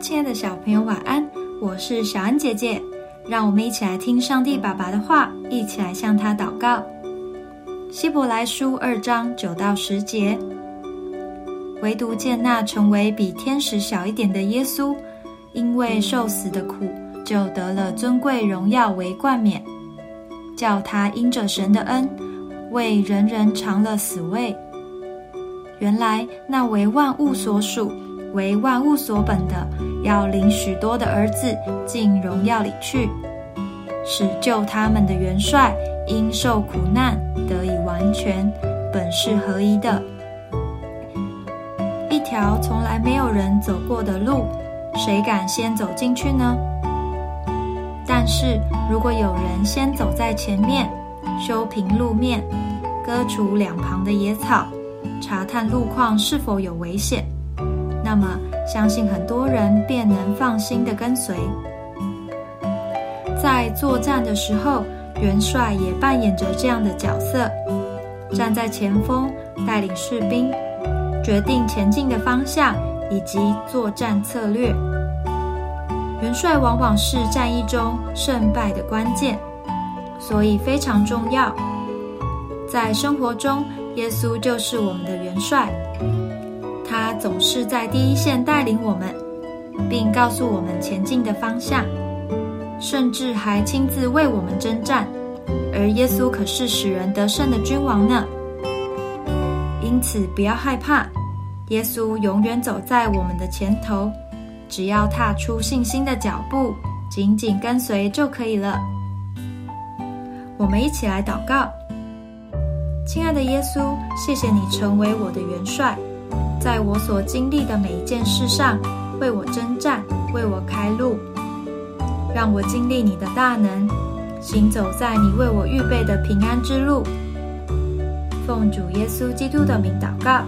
亲爱的小朋友，晚安！我是小恩姐姐，让我们一起来听上帝爸爸的话，一起来向他祷告。希伯来书二章九到十节，唯独见那成为比天使小一点的耶稣，因为受死的苦，就得了尊贵荣耀为冠冕，叫他因着神的恩，为人人尝了死味。原来那为万物所属。为万物所本的，要领许多的儿子进荣耀里去，使救他们的元帅因受苦难得以完全，本是合宜的。一条从来没有人走过的路，谁敢先走进去呢？但是如果有人先走在前面，修平路面，割除两旁的野草，查探路况是否有危险。那么，相信很多人便能放心的跟随。在作战的时候，元帅也扮演着这样的角色，站在前锋，带领士兵，决定前进的方向以及作战策略。元帅往往是战役中胜败的关键，所以非常重要。在生活中，耶稣就是我们的元帅。他总是在第一线带领我们，并告诉我们前进的方向，甚至还亲自为我们征战。而耶稣可是使人得胜的君王呢。因此，不要害怕，耶稣永远走在我们的前头，只要踏出信心的脚步，紧紧跟随就可以了。我们一起来祷告：亲爱的耶稣，谢谢你成为我的元帅。在我所经历的每一件事上，为我征战，为我开路，让我经历你的大能，行走在你为我预备的平安之路。奉主耶稣基督的名祷告，